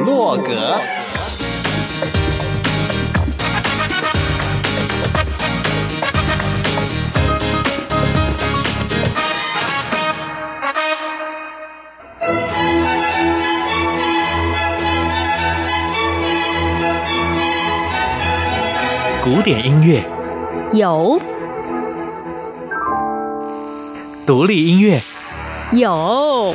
部落格。古典音乐。有，独立音乐。有，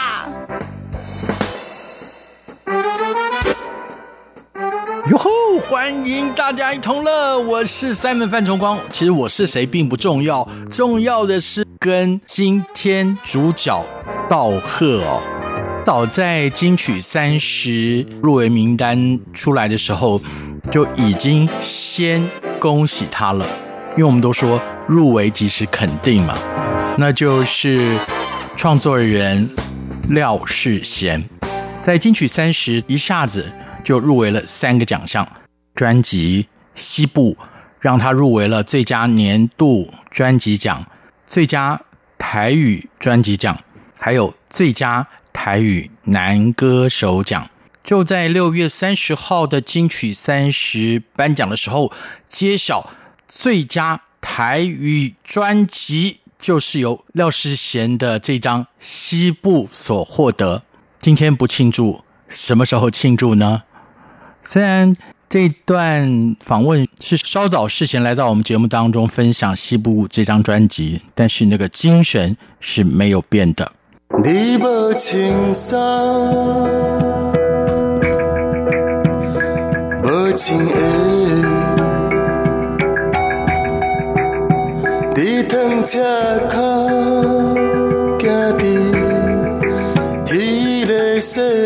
欢迎大家一同乐，我是 Simon 范崇光。其实我是谁并不重要，重要的是跟今天主角道贺哦。早在金曲三十入围名单出来的时候，就已经先恭喜他了，因为我们都说入围即是肯定嘛，那就是创作人廖世贤，在金曲三十一下子就入围了三个奖项，专辑《西部》让他入围了最佳年度专辑奖、最佳台语专辑奖，还有最佳。台语男歌手奖就在六月三十号的金曲三十颁奖的时候揭晓，最佳台语专辑就是由廖世贤的这张《西部》所获得。今天不庆祝，什么时候庆祝呢？虽然这段访问是稍早世贤来到我们节目当中分享《西部》这张专辑，但是那个精神是没有变的。你无穿衫，无穿鞋，你趟车卡行伫彼个世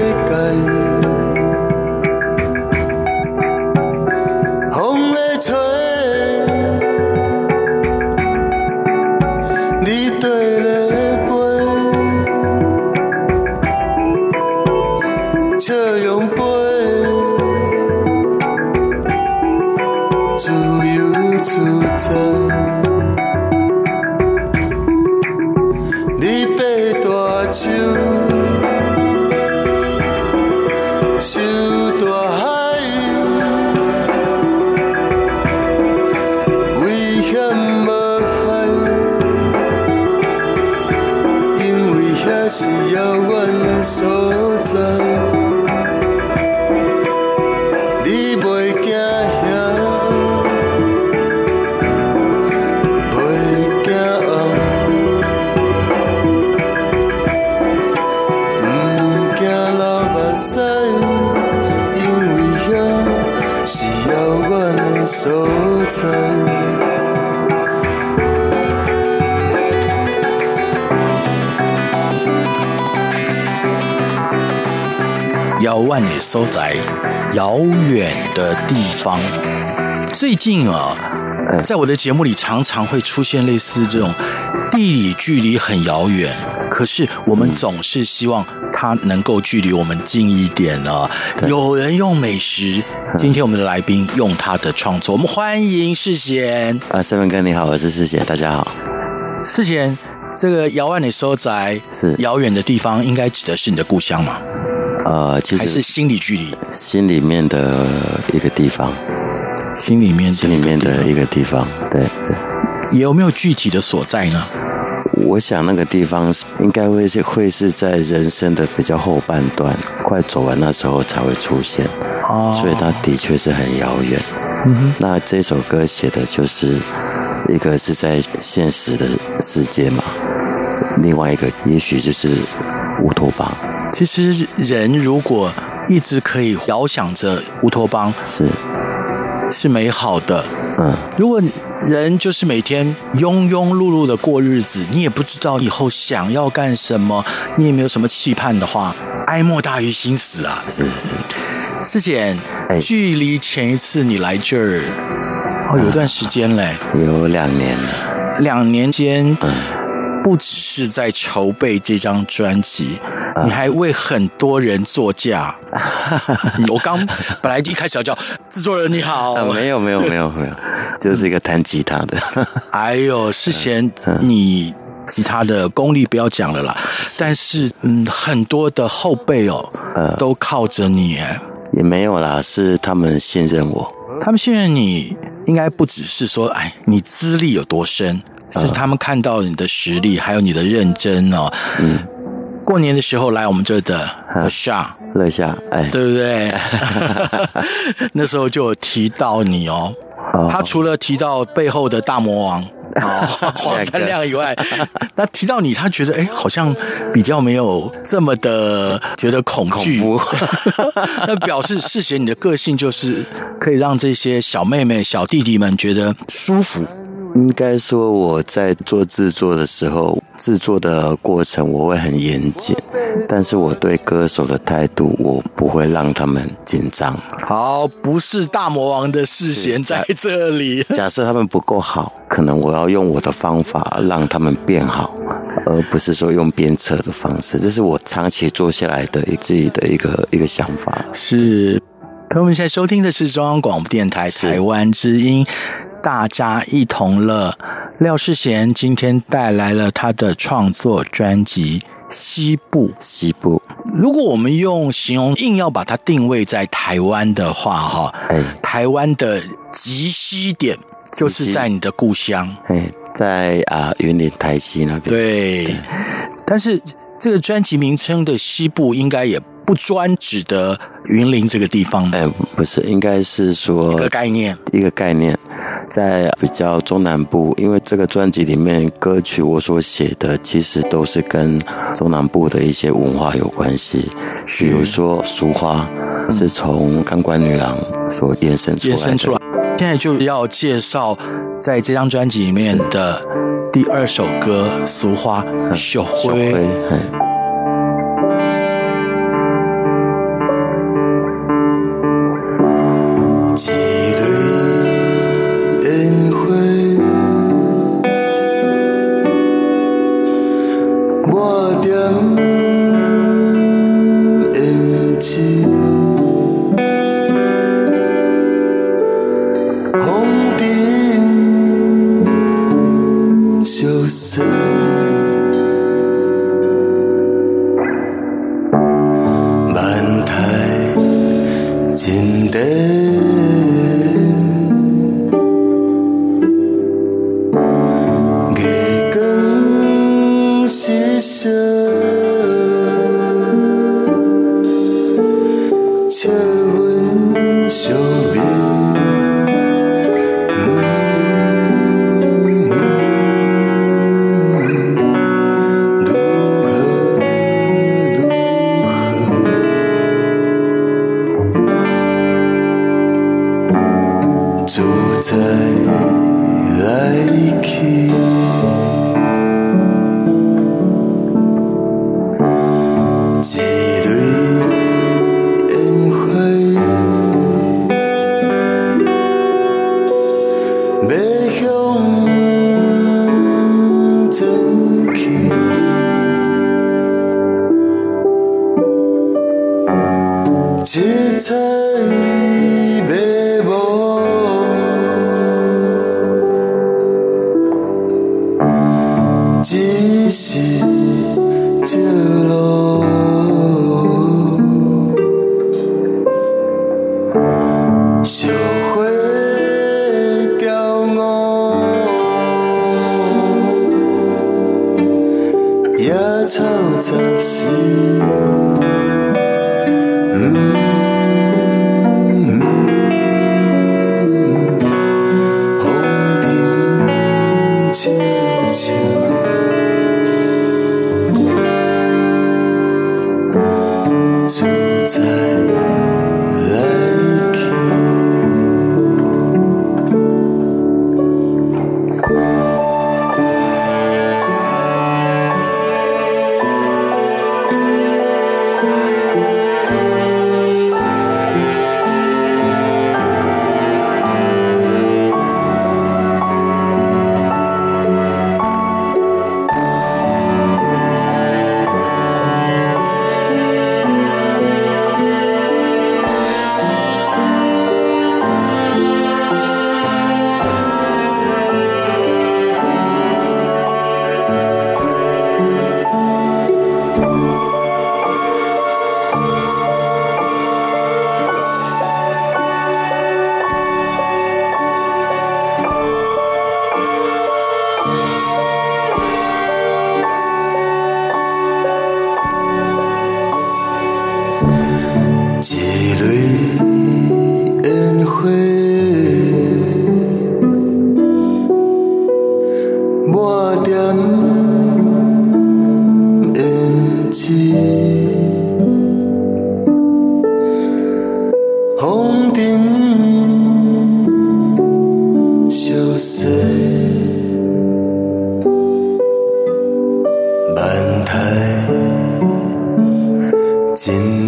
远的地方。最近啊，在我的节目里常常会出现类似这种地理距离很遥远，可是我们总是希望它能够距离我们近一点呢。有人用美食，今天我们的来宾用他的创作，我们欢迎世贤。啊，Simon 哥你好，我是世贤，大家好。世贤，这个遥万里所在是遥远的地方，应该指的是你的故乡吗？呃，其实还是心理距离，心里面的一个地方，心里面心里面的一个地方，对对。有没有具体的所在呢？我想那个地方应该会是会是在人生的比较后半段，快走完那时候才会出现，哦，所以它的确是很遥远。嗯哼，那这首歌写的就是一个是在现实的世界嘛，另外一个也许就是乌托邦。其实人如果一直可以遥想着乌托邦，是。是美好的。嗯，如果人就是每天庸庸碌碌的过日子，你也不知道以后想要干什么，你也没有什么期盼的话，哀莫大于心死啊！是是，师姐，哎。距离前一次你来这儿，哦，有段时间嘞，有两年了。两年间，嗯，不只是在筹备这张专辑，嗯你还为很多人作嫁。嗯 我刚本来一开始要叫制作人你好，啊，没有没有没有没有，就是一个弹吉他的。哎呦，世贤，你吉他的功力不要讲了啦，但是嗯，很多的后辈哦，都靠着你哎。也没有啦，是他们信任我。他们信任你，应该不只是说，哎，你资历有多深，是他们看到你的实力，还有你的认真哦。嗯，过年的时候来我们这的乐夏，乐夏，哎，对不对？那时候就有提到你哦。他除了提到背后的大魔王啊 黄山亮以外，那提到你，他觉得哎，好像比较没有这么的觉得恐惧。那表示世贤你的个性就是可以让这些小妹妹、小弟弟们觉得舒服。应该说我在做制作的时候，制作的过程我会很严谨，但是我对歌手的态度，我不会让他们紧张。好，不是大魔王的世贤在这里。假设他们不够好，可能我要用我的方法让他们变好，而不是说用鞭策的方式。这是我长期做下来的自己的一个一个想法。是，朋友们现在收听的是中央广播电台台湾之音。大家一同乐，廖世贤今天带来了他的创作专辑《西部》。西部，如果我们用形容，硬要把它定位在台湾的话，哈，哎，台湾的极西点就是在你的故乡，哎，在啊云林台西那边。对，对，但是这个专辑名称的《西部》应该也。不专指的云林这个地方，哎，不是，应该是说一个概念，一个概念，在比较中南部，因为这个专辑里面歌曲我所写的，其实都是跟中南部的一些文化有关系，比如说俗花是从钢管女郎所衍生出来的。衍生出来。现在就要介绍在这张专辑里面的第二首歌《俗花》，小辉。在。朋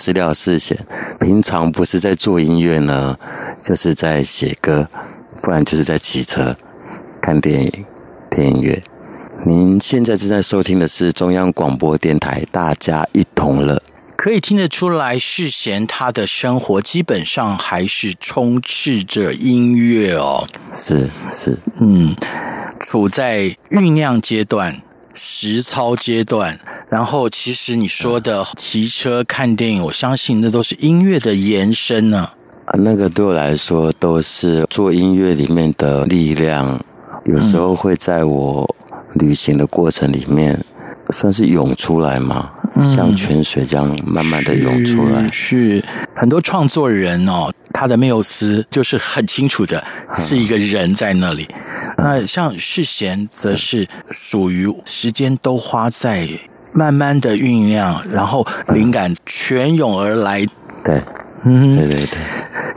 是廖世贤。平常不是在做音乐呢，就是在写歌，不然就是在骑车、看电影、听音乐。您现在正在收听的是中央广播电台，大家一同乐。可以听得出来，世贤他的生活基本上还是充斥着音乐哦。是是，嗯，处在酝酿阶段。实操阶段，然后其实你说的骑车看电影，我相信那都是音乐的延伸呢。啊，那个对我来说都是做音乐里面的力量，有时候会在我旅行的过程里面。算是涌出来吗？像泉水这样慢慢的涌出来。嗯、是，是很多创作人哦，他的缪斯就是很清楚的，是一个人在那里。嗯、那像世贤，则是属于时间都花在慢慢的酝酿，然后灵感泉涌而来。对。嗯，对对对。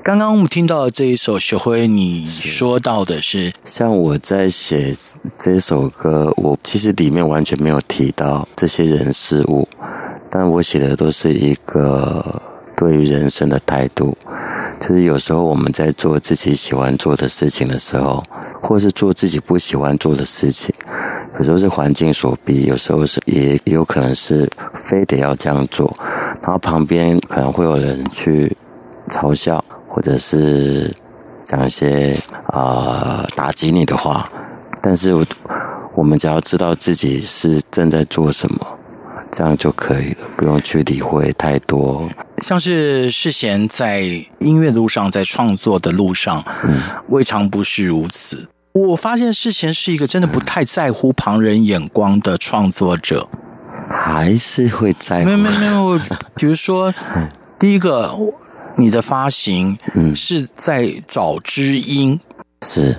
刚刚我们听到这一首《学会》，你说到的是，是像我在写这首歌，我其实里面完全没有提到这些人事物，但我写的都是一个对于人生的态度。就是有时候我们在做自己喜欢做的事情的时候，或是做自己不喜欢做的事情，有时候是环境所逼，有时候是也也有可能是非得要这样做，然后旁边可能会有人去嘲笑，或者是讲一些啊、呃、打击你的话，但是我们只要知道自己是正在做什么，这样就可以了，不用去理会太多。像是世贤在音乐路上，在创作的路上，嗯，未尝不是如此。我发现世贤是一个真的不太在乎旁人眼光的创作者，还是会在乎？没有没有没有，比如说，第一个，你的发行，嗯，是在找知音，是。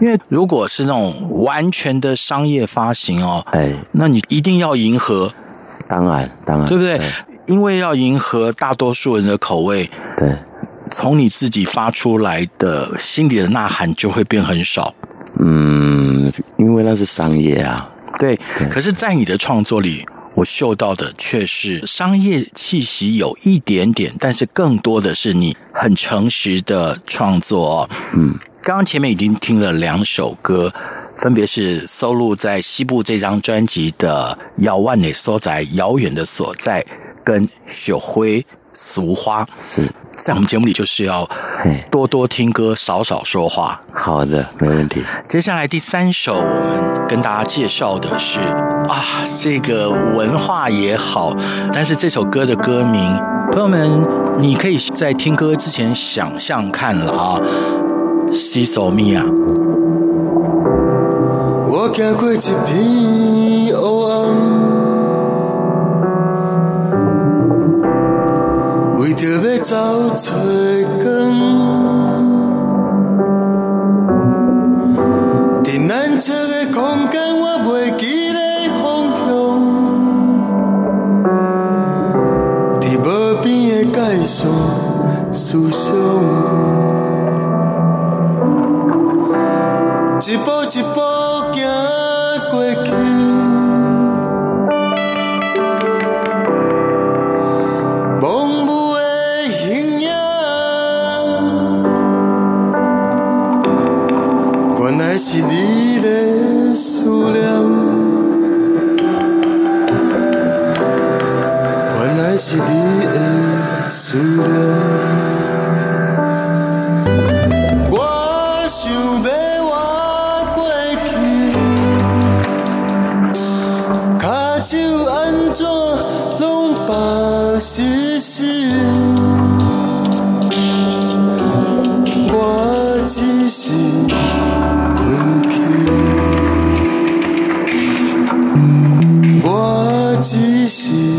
因为如果是那种完全的商业发行哦，哎，那你一定要迎合，当然当然，对不对？对。因为要迎合大多数人的口味，对，从你自己发出来的心里的呐喊就会变很少。嗯，因为那是商业啊。对，对，可是，在你的创作里，我嗅到的却是商业气息有一点点，但是更多的是你很诚实的创作。嗯，刚刚前面已经听了两首歌，分别是收录在西部这张专辑的《遥万的所在》，遥远的所在。跟小辉俗花是在我们节目里，就是要多多听歌，少少说话。好的，没问题。接下来第三首，我们跟大家介绍的是啊，这个文化也好，但是这首歌的歌名，朋友们，你可以在听歌之前想象看了啊。西索米亚，我走过一片黑暗。憔悴心。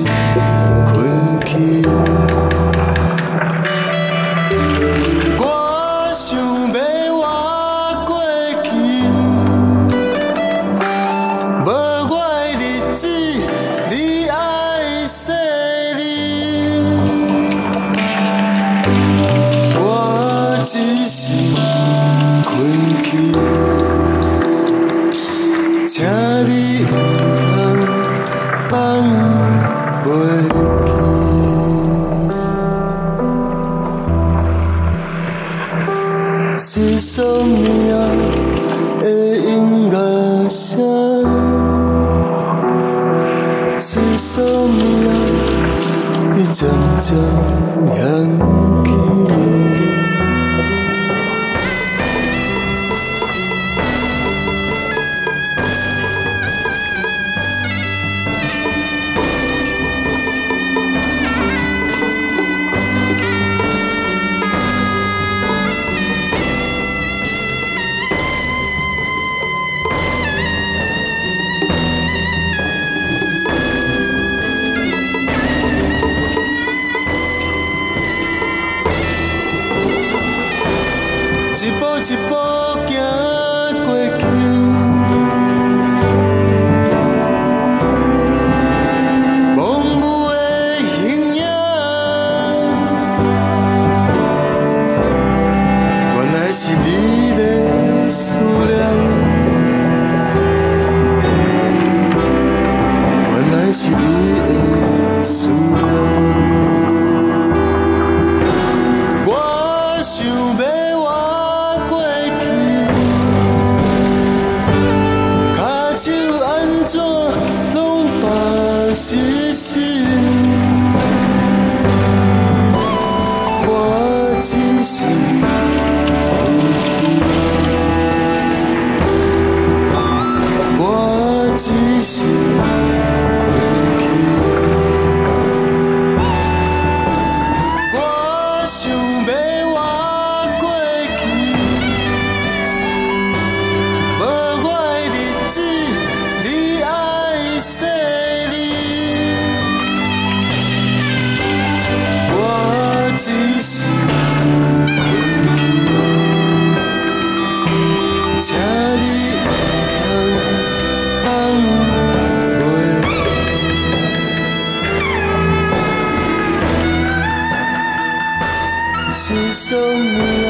是什么人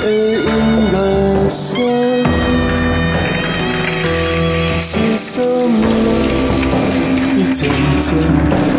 会用该我？是什么人渐渐？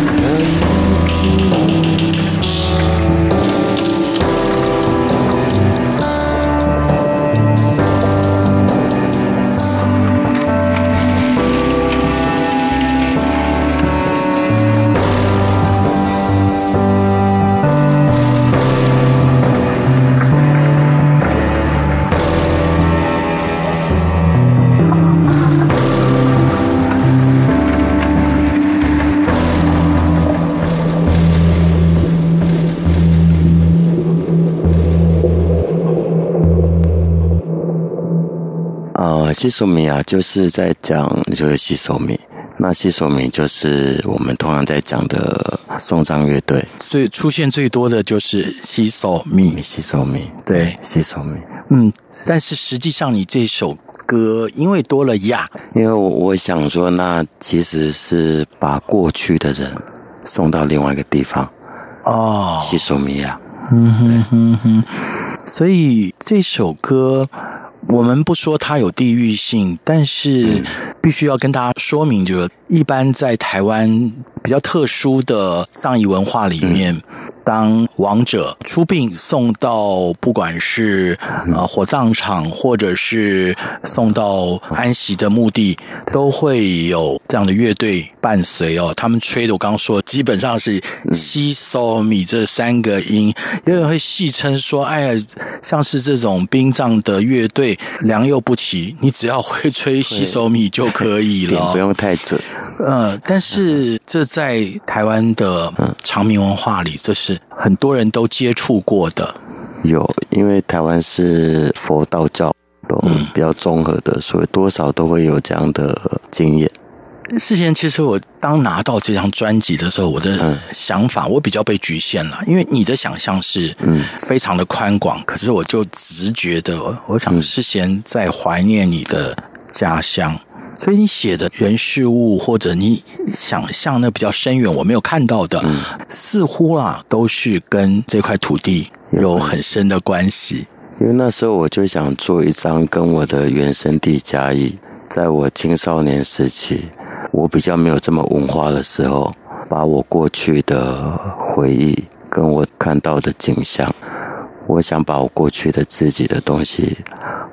西索米亚就是在讲，就是西索米。那西索米就是我们通常在讲的送葬乐队，所以出现最多的就是西索米，西索米，对，西索米。嗯，但是实际上你这首歌因为多了亚，因为我我想说，那其实是把过去的人送到另外一个地方哦，西索米亚。嗯哼哼哼，所以这首歌。我们不说它有地域性，但是必须要跟大家说明，就是一般在台湾比较特殊的葬仪文化里面，当亡者出殡送到不管是呃火葬场，或者是送到安息的墓地，都会有这样的乐队伴随哦。他们吹的，我刚刚说基本上是西索米这三个音，有人会戏称说：“哎呀，像是这种殡葬的乐队。”良莠不齐，你只要会吹洗手米就可以了，不用太准。呃，但是这在台湾的长明文化里，这是很多人都接触过的。有，因为台湾是佛道教都比较综合的，所以多少都会有这样的经验。事前其实我当拿到这张专辑的时候，我的想法我比较被局限了，因为你的想象是嗯。非常的宽广，可是我就直觉的，我想事先在怀念你的家乡，所以你写的人事物或者你想象的比较深远，我没有看到的，似乎啊都是跟这块土地有很深的关系。因为那时候我就想做一张跟我的原生地嘉义，在我青少年时期。我比较没有这么文化的时候，把我过去的回忆跟我看到的景象，我想把我过去的自己的东西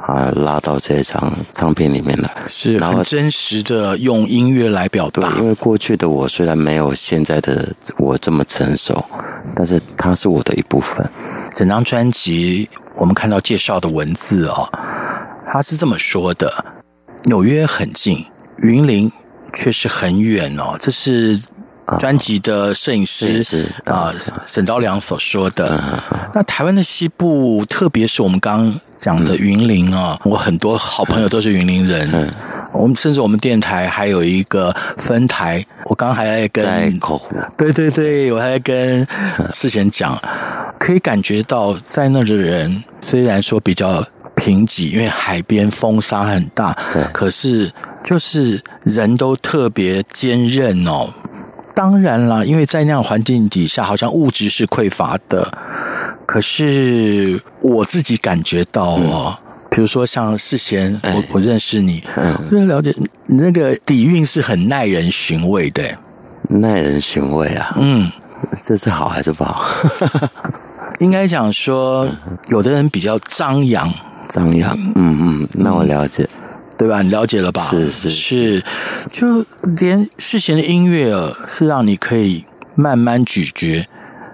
啊拉到这张唱片里面来，是很真实的用音乐来表达。对，因为过去的我虽然没有现在的我这么成熟，但是它是我的一部分。整张专辑我们看到介绍的文字哦，他是这么说的：纽约很近，云林。确实很远哦，这是专辑的摄影师啊沈昭良所说的。那台湾的西部，特别是我们刚刚讲的云林啊，我很多好朋友都是云林人。我们甚至我们电台还有一个分台，我刚刚还在跟对对对，我还在跟世贤讲，可以感觉到在那的人虽然说比较。贫瘠，因为海边风沙很大，对，可是就是人都特别坚韧哦。当然啦，因为在那样环境底下，好像物质是匮乏的。可是我自己感觉到哦，比如说像世贤，我我认识你，我就了解你那个底蕴是很耐人寻味的，耐人寻味啊。嗯，这是好还是不好？应该讲说，有的人比较张扬。张扬，嗯嗯，那我了解，嗯、对吧？你了解了吧？是是是，就连世贤的音乐是让你可以慢慢咀嚼，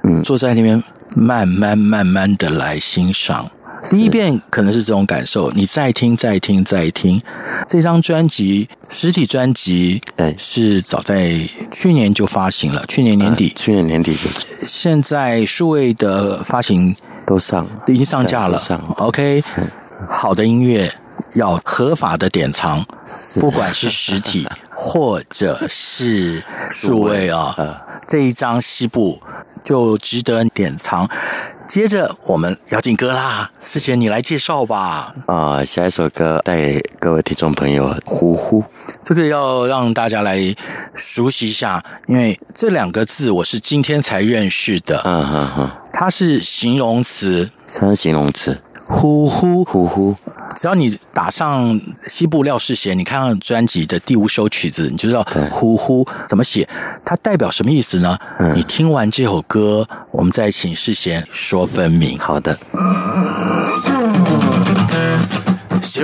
嗯，坐在那边慢慢慢慢的来欣赏。第一遍可能是这种感受，你再听再听再听。这张专辑实体专辑，哎，是早在去年就发行了，去年年底，去年年底就。现在数位的发行都上，已经上架了。上，OK。好的音乐要合法的典藏，不管是实体 或者是数位啊，这一张西部就值得典藏。接着我们要进歌啦，世贤你来介绍吧。啊，下一首歌带给各位听众朋友，呼呼，这个要让大家来熟悉一下，因为这两个字我是今天才认识的。嗯哼哼，它是形容词，它是形容词。呼呼呼呼，只要你打上西部廖世贤，你看到专辑的第五首曲子，你就知道呼呼怎么写，它代表什么意思呢？嗯、你听完这首歌，我们再请世贤说分明。好的。几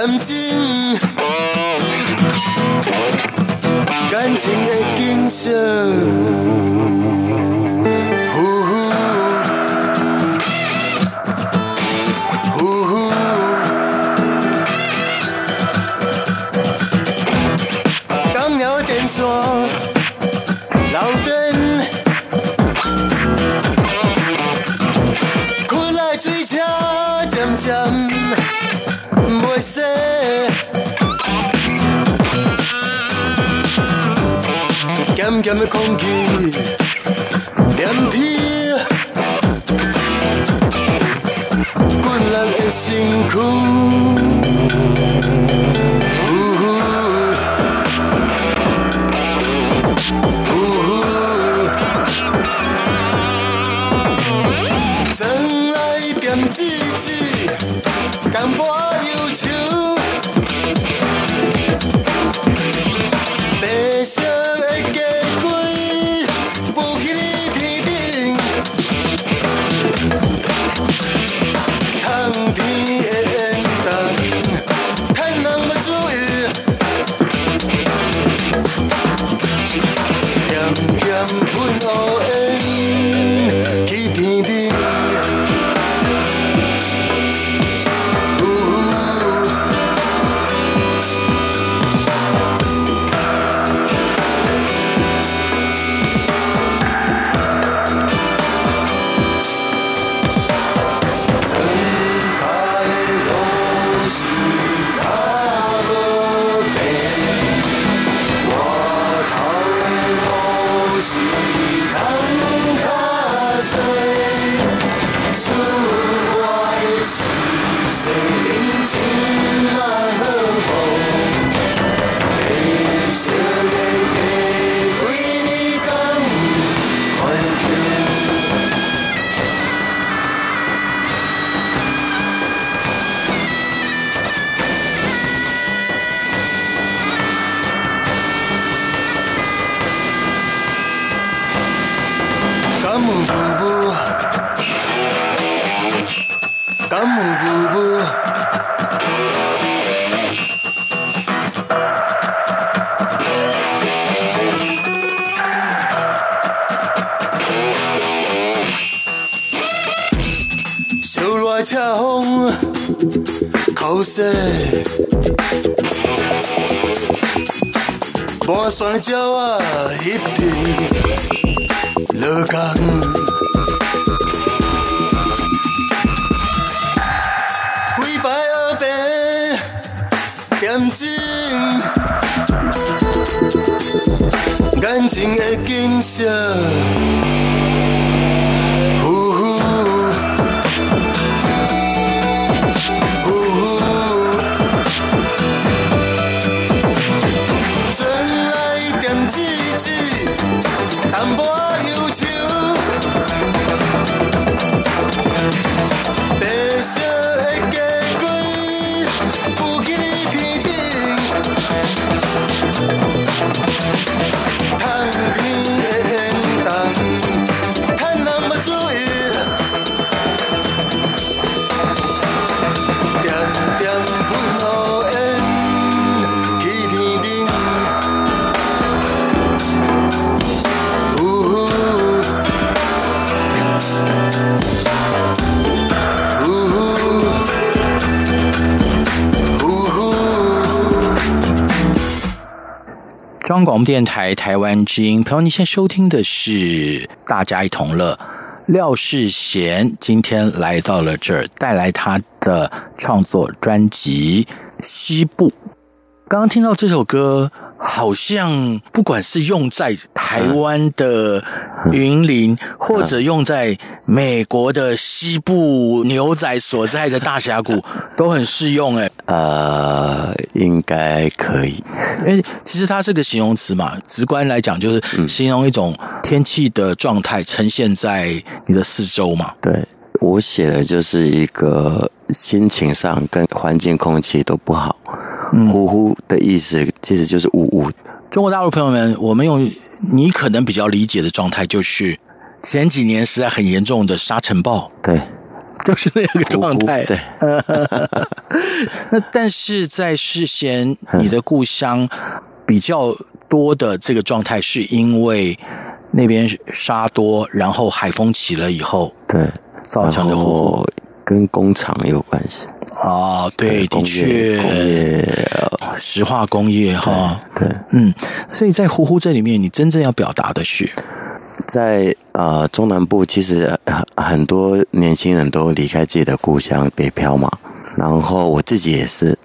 感情，感情的景色。ja mekongi Yambi Kulal esinku 点半酸的鸟仔一直。落工，规排学病点睛，眼睛的景色，中央广播电台台湾之音，朋友，你现在收听的是《大家一同乐》。廖世贤今天来到了这儿，带来他的创作专辑《西部》。刚刚听到这首歌，好像不管是用在台湾的云林，或者用在美国的西部牛仔所在的大峡谷，都很适用。哎，呃，应该可以。因为其实它是个形容词嘛，直观来讲就是形容一种天气的状态呈现在你的四周嘛。对，我写的就是一个心情上跟环境空气都不好。呼呼的意思其实就是呜呜。中国大陆朋友们，我们用你可能比较理解的状态，就是前几年实在很严重的沙尘暴，对，就是那个状态。对 那但是在事先你的故乡比较多的这个状态，是因为那边沙多，然后海风起了以后，对，造成的火。跟工厂有关系哦，对，的确，工业，石化工业哈，对，嗯，所以在呼呼这里面，你真正要表达的是，在呃中南部，其实很多年轻人都离开自己的故乡北漂嘛，然后我自己也是。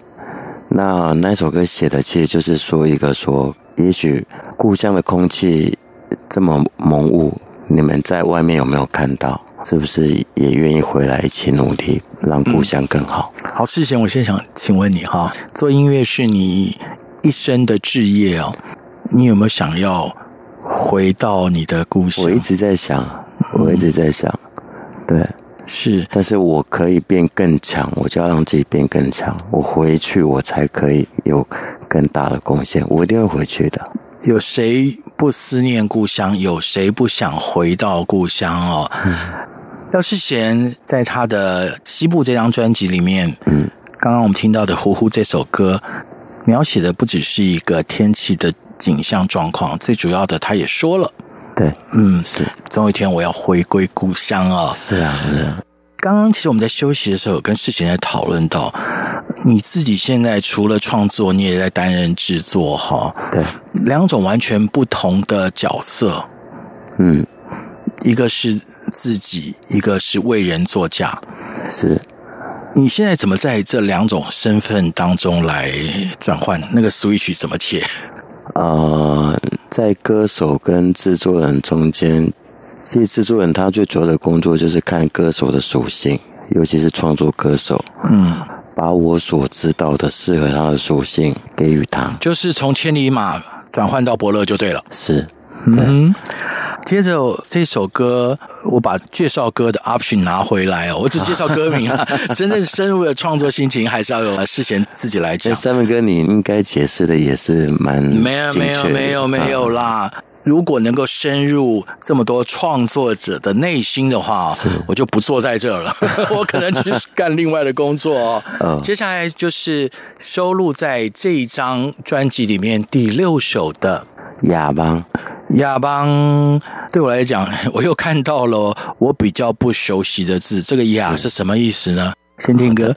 那那首歌写的其实就是说一个说，也许故乡的空气这么浓雾，你们在外面有没有看到？是不是也愿意回来一起努力，让故乡更好？嗯、好，世贤，我先想请问你哈，做音乐是你一生的志业哦，你有没有想要回到你的故乡？我一直在想，我一直在想，嗯、对。是，但是我可以变更强，我就要让自己变更强。我回去，我才可以有更大的贡献。我一定会回去的。有谁不思念故乡？有谁不想回到故乡哦？廖世贤在他的《西部》这张专辑里面，嗯，刚刚我们听到的《呼呼》这首歌，描写的不只是一个天气的景象状况，最主要的，他也说了。对，嗯，是，总有一天我要回归故乡啊！是啊，是啊。刚刚其实我们在休息的时候，跟世贤在讨论到，你自己现在除了创作，你也在担任制作，哈，对，两种完全不同的角色，嗯，一个是自己，一个是为人作嫁，是。你现在怎么在这两种身份当中来转换？那个 switch 怎么切？呃，在歌手跟制作人中间，其实制作人他最主要的工作就是看歌手的属性，尤其是创作歌手，嗯，把我所知道的适合他的属性给予他，就是从千里马转换到伯乐就对了，是。嗯，接着这首歌，我把介绍歌的 option 拿回来哦，我只介绍歌名啊，真正深入的创作心情还是要有世贤自己来讲。三文哥，你应该解释的也是蛮没有没有没有没有啦。如果能够深入这么多创作者的内心的话，我就不坐在这儿了，我可能去干另外的工作接下来就是收录在这一张专辑里面第六首的。亚邦，亚邦对我来讲，我又看到了我比较不熟悉的字。这个“亚”是什么意思呢？先听歌。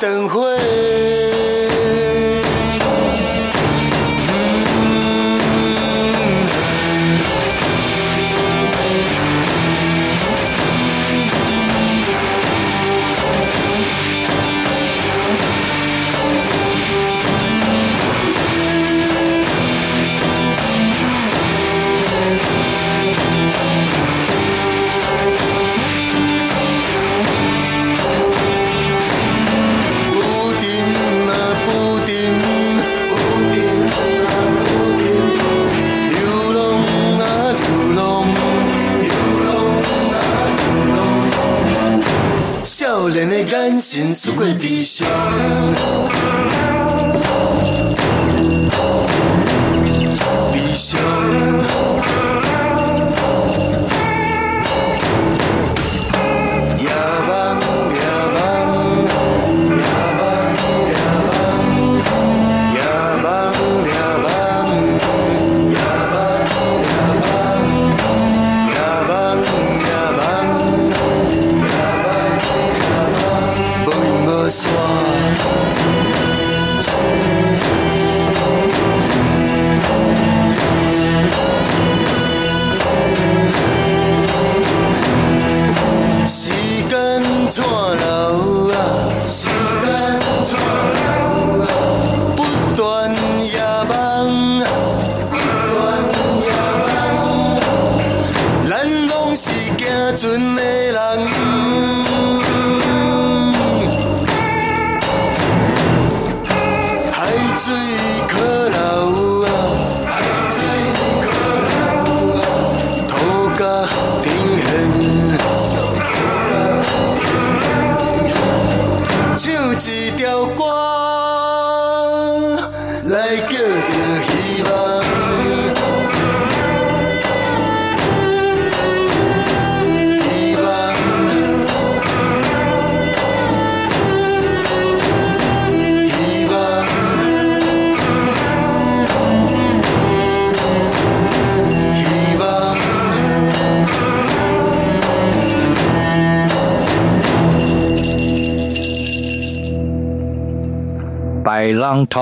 灯会 could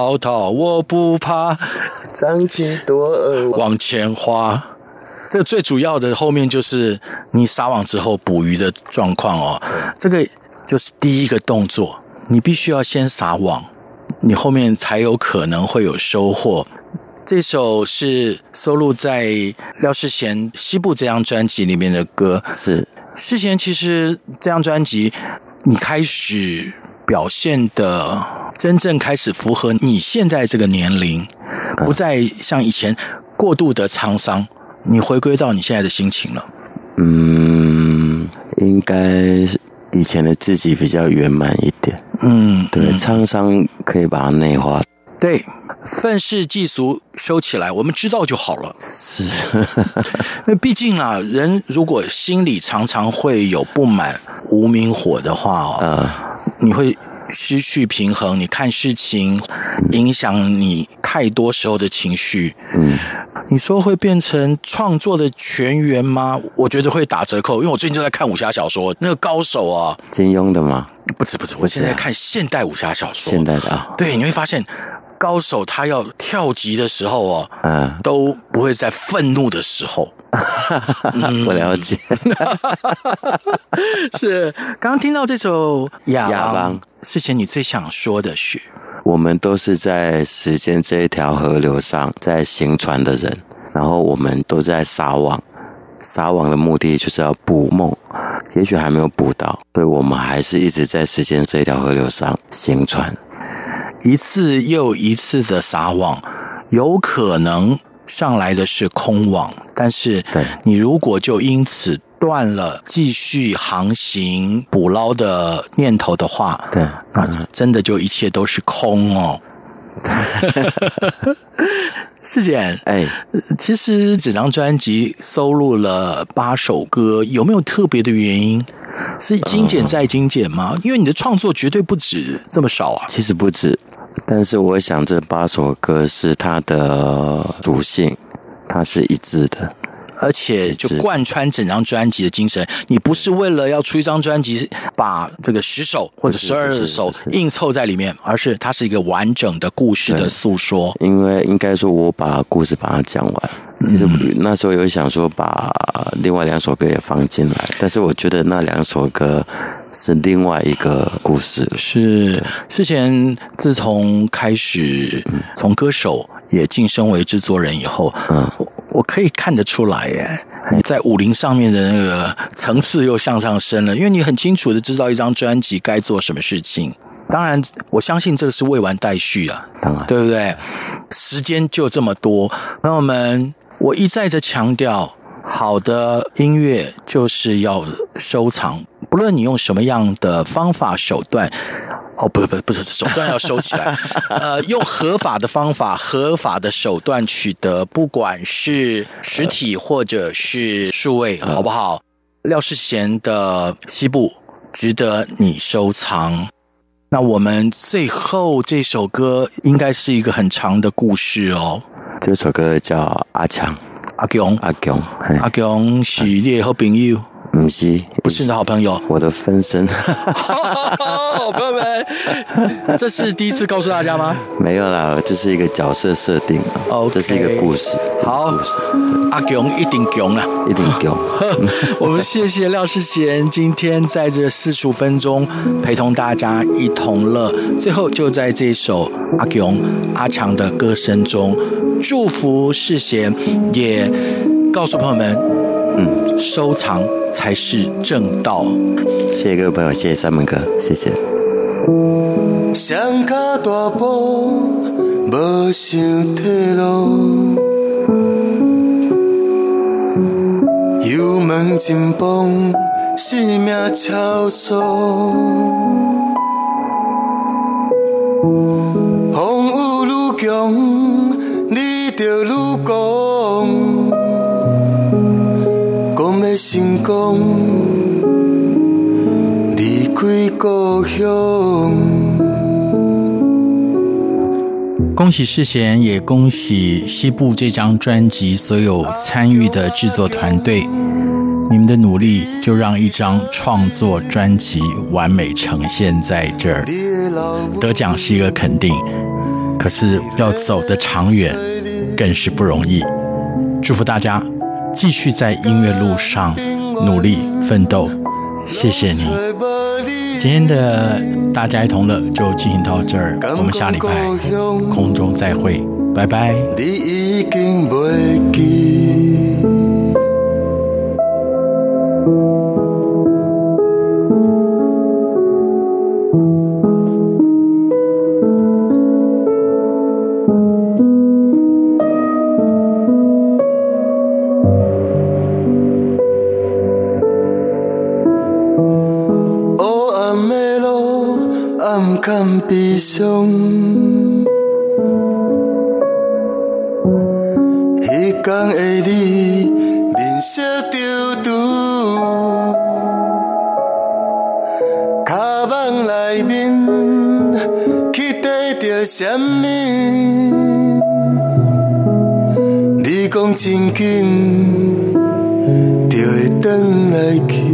滔滔我不怕，张起多耳往前花。这最主要的后面就是你撒网之后捕鱼的状况哦。这个就是第一个动作，你必须要先撒网，你后面才有可能会有收获。这首是收录在廖世贤《西部》这张专辑里面的歌。是世贤，其实这张专辑你开始表现的真正开始符合你现在这个年龄，不再像以前过度的沧桑，你回归到你现在的心情了。嗯，应该以前的自己比较圆满一点。嗯，对，沧桑可以把它内化。对，愤世嫉俗收起来，我们知道就好了。是，因为毕竟啊，人如果心里常常会有不满、无名火的话哦，呃，你会失去平衡，你看事情影响你太多时候的情绪。嗯，你说会变成创作的全员吗？我觉得会打折扣，因为我最近就在看武侠小说，那个高手啊，金庸的吗？不是不是，我现在在看现代武侠小说，现代的啊，对，你会发现。高手他要跳级的时候哦，嗯，都不会在愤怒的时候。我了解。是刚刚听到这首《亚亚邦》，世贤你最想说的是，我们都是在时间这一条河流上在行船的人，然后我们都在撒网，撒网的目的就是要捕梦，也许还没有捕到，所以我们还是一直在时间这一条河流上行船，一次又一次的撒网，有可能上来的是空网，但是你如果就因此断了继续航行捕捞的念头的话，对，那真的就一切都是空哦。世贤，哎，其实整张专辑收录了八首歌，有没有特别的原因？是精简再精简吗？因为你的创作绝对不止这么少啊。其实不止，但是我想这八首歌是它的主性，它是一致的。而且就贯穿整张专辑的精神，你不是为了要出一张专辑，把这个十首或者十二首硬凑在里面，而是它是一个完整的故事的诉说。因为应该说，我把故事把它讲完。其实那时候有想说把另外两首歌也放进来，但是我觉得那两首歌是另外一个故事。是之前自从开始从歌手也晋升为制作人以后，嗯。我可以看得出来耶，在武林上面的那个层次又向上升了，因为你很清楚的知道一张专辑该做什么事情。当然，我相信这个是未完待续啊，当然，对不对？时间就这么多，朋友们，我一再的强调，好的音乐就是要收藏，不论你用什么样的方法手段。哦，不不不是手段要收起来，呃，用合法的方法、合法的手段取得，不管是实体或者是数位，好不好？廖世贤的《西部》值得你收藏。那我们最后这首歌应该是一个很长的故事哦。这首歌叫《阿强》，阿强，阿强，阿强是你的好朋友。不是，不是你的好朋友，我的分身。好 朋友们，这是第一次告诉大家吗？没有啦，这是一个角色设定。哦，这是一个故事。好，阿强一定强啦，一定强。我们谢谢廖世贤今天在这四十五分钟陪同大家一同乐。最后就在这首阿强阿强的歌声中，祝福世贤，也告诉朋友们，嗯。收藏才是正道。谢谢各位朋友，谢谢三门哥，谢谢。双脚大步，无想退路，油门紧绷，生命超速，风雨愈强，你就成功。恭喜世贤，也恭喜西部这张专辑所有参与的制作团队。你们的努力，就让一张创作专辑完美呈现在这儿。得奖是一个肯定，可是要走得长远，更是不容易。祝福大家继续在音乐路上努力奋斗。谢谢你，今天的大家一同乐就进行到这儿，我们下礼拜空中再会，拜拜。内面期待着什么？你讲真紧，就会返来去。